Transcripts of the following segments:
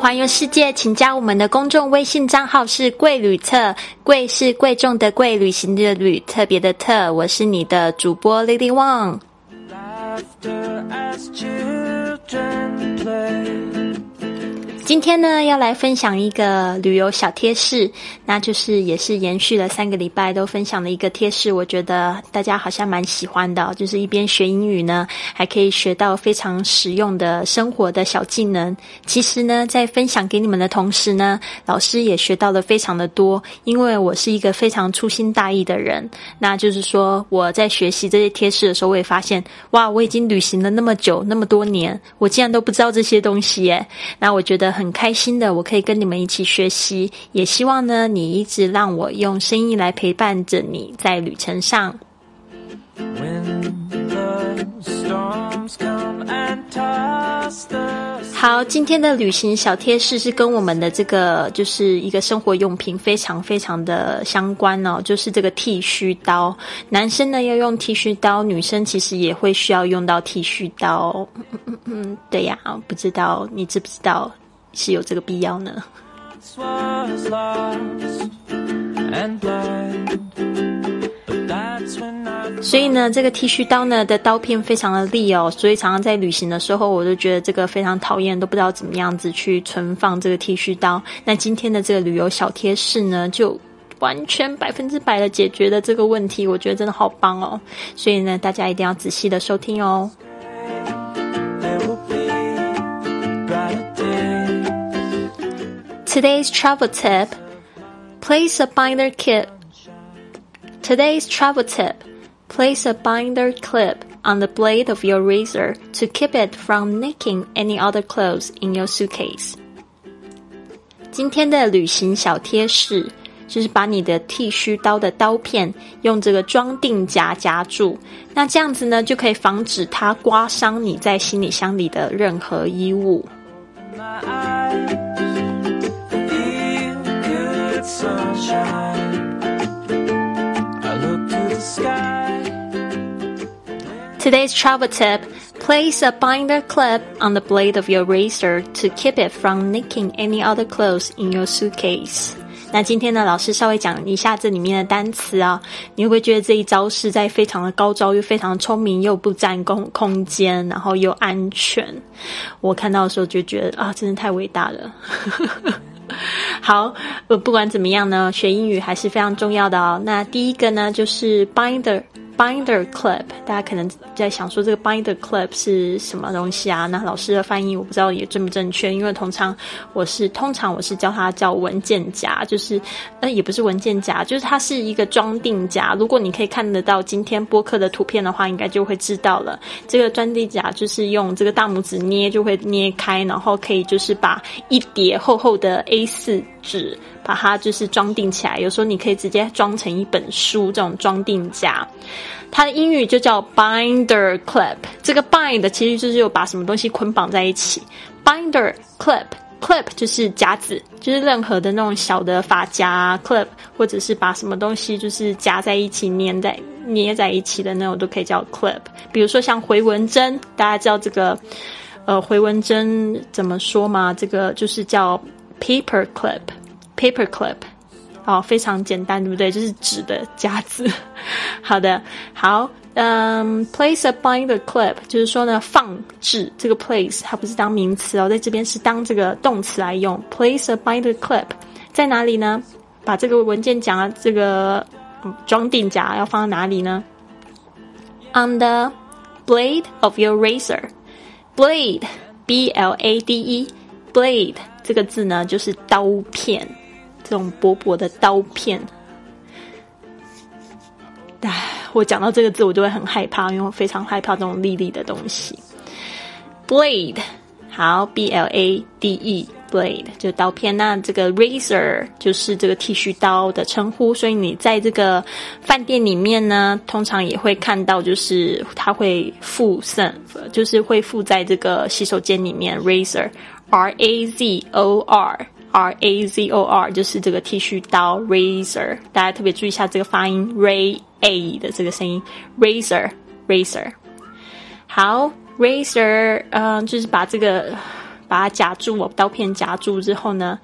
环游世界，请加我们的公众微信账号是“贵旅特”，贵是贵重的贵，旅行的旅，特别的特。我是你的主播 Lady Wang。今天呢，要来分享一个旅游小贴士，那就是也是延续了三个礼拜都分享的一个贴士。我觉得大家好像蛮喜欢的，就是一边学英语呢，还可以学到非常实用的生活的小技能。其实呢，在分享给你们的同时呢，老师也学到了非常的多，因为我是一个非常粗心大意的人。那就是说，我在学习这些贴士的时候，我也发现，哇，我已经旅行了那么久，那么多年，我竟然都不知道这些东西耶。那我觉得。很开心的，我可以跟你们一起学习，也希望呢，你一直让我用声音来陪伴着你在旅程上。好，今天的旅行小贴士是跟我们的这个就是一个生活用品非常非常的相关哦，就是这个剃须刀。男生呢要用剃须刀，女生其实也会需要用到剃须刀。嗯嗯嗯，对呀，不知道你知不知道？是有这个必要呢。所以呢，这个剃须刀呢的刀片非常的利哦，所以常常在旅行的时候，我就觉得这个非常讨厌，都不知道怎么样子去存放这个剃须刀。那今天的这个旅游小贴士呢，就完全百分之百的解决了这个问题，我觉得真的好棒哦。所以呢，大家一定要仔细的收听哦。Today's travel tip place a binder clip. Today's travel tip place a binder clip on the blade of your razor to keep it from nicking any other clothes in your suitcase. 今天的旅行小贴士就是把你的剃须刀的刀片用这个装订夹夹住，那这样子呢就可以防止它刮伤你在行李箱里的任何衣物。 Today's travel tip place a binder clip on the blade of your razor to keep it from nicking any other clothes in your suitcase. 那今天呢，老师稍微讲一下这里面的单词啊，你会不会觉得这一招是在非常的高招，又非常聪明，又不占空空间，然后又安全？我看到的时候就觉得啊，真的太伟大了。 好，呃，不管怎么样呢，学英语还是非常重要的哦。那第一个呢，就是 binder。Binder clip，大家可能在想说这个 binder clip 是什么东西啊？那老师的翻译我不知道也正不正确，因为通常我是通常我是叫它叫文件夹，就是呃也不是文件夹，就是它是一个装订夹。如果你可以看得到今天播客的图片的话，应该就会知道了。这个装订夹就是用这个大拇指捏就会捏开，然后可以就是把一叠厚厚的 A 四纸。把它就是装订起来，有时候你可以直接装成一本书，这种装订夹，它的英语就叫 binder clip。这个 bind 其实就是有把什么东西捆绑在一起，binder clip clip 就是夹子，就是任何的那种小的发夹 clip，或者是把什么东西就是夹在一起粘在捏在一起的那种都可以叫 clip。比如说像回纹针，大家知道这个呃回纹针怎么说吗？这个就是叫 paper clip。Paper clip，哦，非常简单，对不对？就是纸的夹子。好的，好，嗯，place a binder clip，就是说呢，放置这个 place，它不是当名词哦，在这边是当这个动词来用。Place a binder clip 在哪里呢？把这个文件夹，这个装订夹要放在哪里呢？On the blade of your razor，blade，b l a d e，blade 这个字呢，就是刀片。这种薄薄的刀片，唉，我讲到这个字，我就会很害怕，因为我非常害怕这种利利的东西。Blade，好，B L A D E，blade 就刀片。那这个 razor 就是这个剃须刀的称呼，所以你在这个饭店里面呢，通常也会看到，就是它会附赠，就是会附在这个洗手间里面，razor，R A Z O R。R A Z O R 就是这个剃须刀，razor，大家特别注意一下这个发音，ray a 的这个声音，razor，razor。好，razor，嗯，就是把这个把它夹住，刀片夹住之后呢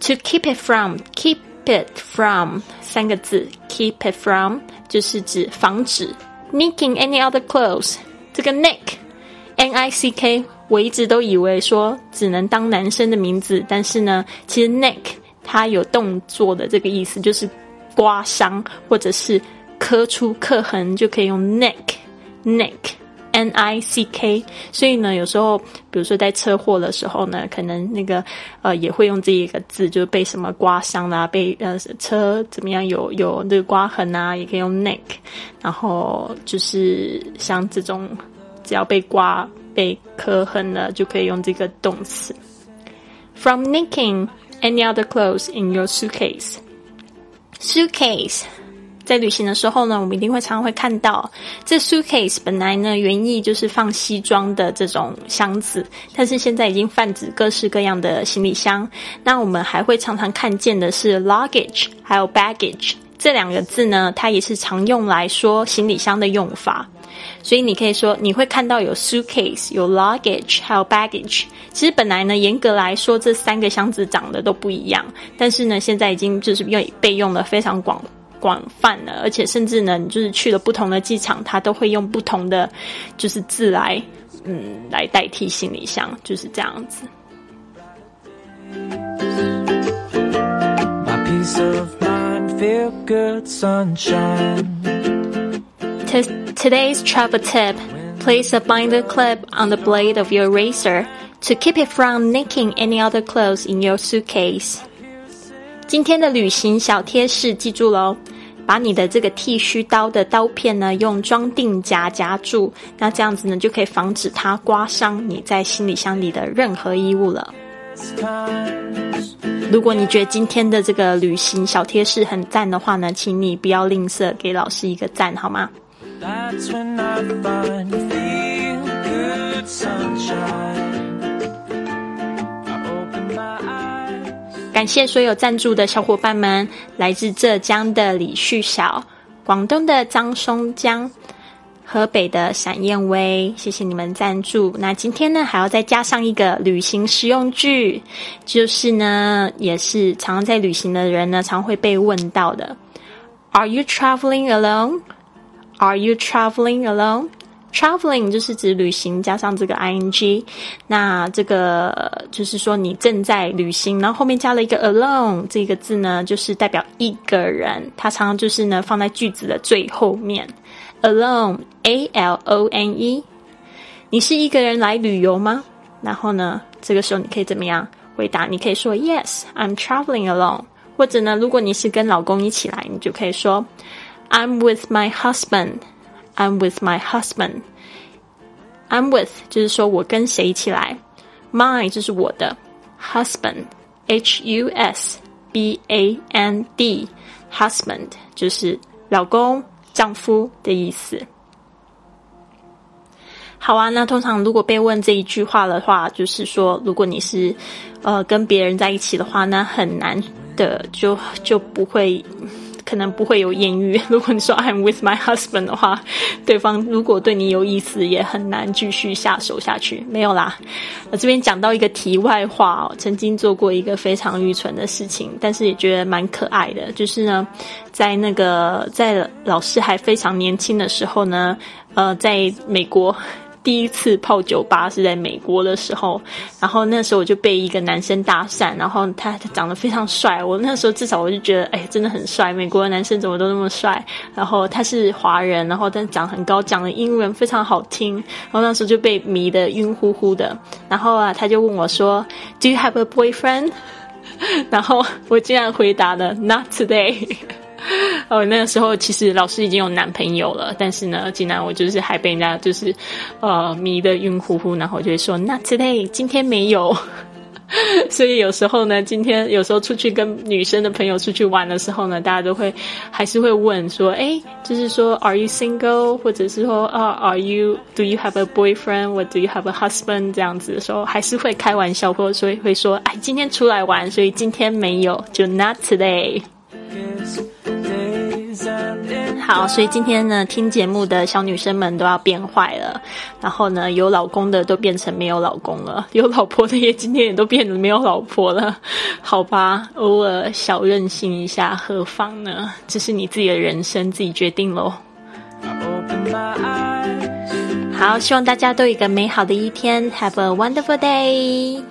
，to keep it from，keep it from 三个字，keep it from 就是指防止 nicking any other clothes。这个 nick，n i c k，我一直都以为说只能当男生的名字，但是呢，其实 nick 它有动作的这个意思，就是刮伤或者是磕出刻痕，就可以用 nick，nick。N I C K，所以呢，有时候，比如说在车祸的时候呢，可能那个呃也会用这一个字，就是被什么刮伤啦，被呃车怎么样有有那个刮痕啊，也可以用 neck，然后就是像这种只要被刮被磕痕了，就可以用这个动词。From nicking any other clothes in your suitcase，suitcase。在旅行的时候呢，我们一定会常常会看到这 suitcase。本来呢，原意就是放西装的这种箱子，但是现在已经泛指各式各样的行李箱。那我们还会常常看见的是 luggage，还有 baggage 这两个字呢，它也是常用来说行李箱的用法。所以你可以说，你会看到有 suitcase、有 luggage，还有 baggage。其实本来呢，严格来说，这三个箱子长得都不一样，但是呢，现在已经就是用被用的非常广。广泛了，而且甚至呢，你就是去了不同的机场，它都会用不同的就是字来，嗯，来代替行李箱，就是这样子。Today's travel tip: place a binder clip on the blade of your razor to keep it from nicking any other clothes in your suitcase. 今天的旅行小贴士，记住喽！把你的这个剃须刀的刀片呢，用装订夹夹住，那这样子呢，就可以防止它刮伤你在行李箱里的任何衣物了。如果你觉得今天的这个旅行小贴士很赞的话呢，请你不要吝啬给老师一个赞，好吗？感谢所有赞助的小伙伴们，来自浙江的李旭晓，广东的张松江，河北的闪燕薇，谢谢你们赞助。那今天呢，还要再加上一个旅行实用句，就是呢，也是常在旅行的人呢，常会被问到的：Are you traveling alone? Are you traveling alone? Traveling 就是指旅行加上这个 ing，那这个就是说你正在旅行，然后后面加了一个 alone 这个字呢，就是代表一个人，它常常就是呢放在句子的最后面。Alone，a l o n e，你是一个人来旅游吗？然后呢，这个时候你可以怎么样回答？你可以说 Yes，I'm traveling alone。或者呢，如果你是跟老公一起来，你就可以说 I'm with my husband。I'm with my husband. I'm with 就是说我跟谁一起来，my 就是我的 husband, H U S B A N D, husband 就是老公、丈夫的意思。好啊，那通常如果被问这一句话的话，就是说，如果你是呃跟别人在一起的话，那很难的就就不会。可能不会有艳遇。如果你说 I'm with my husband 的话，对方如果对你有意思，也很难继续下手下去。没有啦，我这边讲到一个题外话哦，曾经做过一个非常愚蠢的事情，但是也觉得蛮可爱的。就是呢，在那个在老师还非常年轻的时候呢，呃，在美国。第一次泡酒吧是在美国的时候，然后那时候我就被一个男生搭讪，然后他长得非常帅，我那时候至少我就觉得，哎，真的很帅，美国的男生怎么都那么帅。然后他是华人，然后但长很高，讲的英文非常好听，然后那时候就被迷得晕乎乎的。然后啊，他就问我说，Do you have a boyfriend？然后我竟然回答了，Not today。哦，那个时候其实老师已经有男朋友了，但是呢，竟然我就是还被人家就是，呃，迷得晕乎乎，然后就会说那 today 今天没有，所以有时候呢，今天有时候出去跟女生的朋友出去玩的时候呢，大家都会还是会问说，哎，就是说 Are you single？或者是说啊，Are you Do you have a boyfriend？或 Do you have a husband？这样子的时候，还是会开玩笑，或者说会说，哎，今天出来玩，所以今天没有，就 Not today。好，所以今天呢，听节目的小女生们都要变坏了，然后呢，有老公的都变成没有老公了，有老婆的也今天也都变得没有老婆了，好吧，偶尔小任性一下，何妨呢？这是你自己的人生，自己决定喽。好，希望大家都有一个美好的一天，Have a wonderful day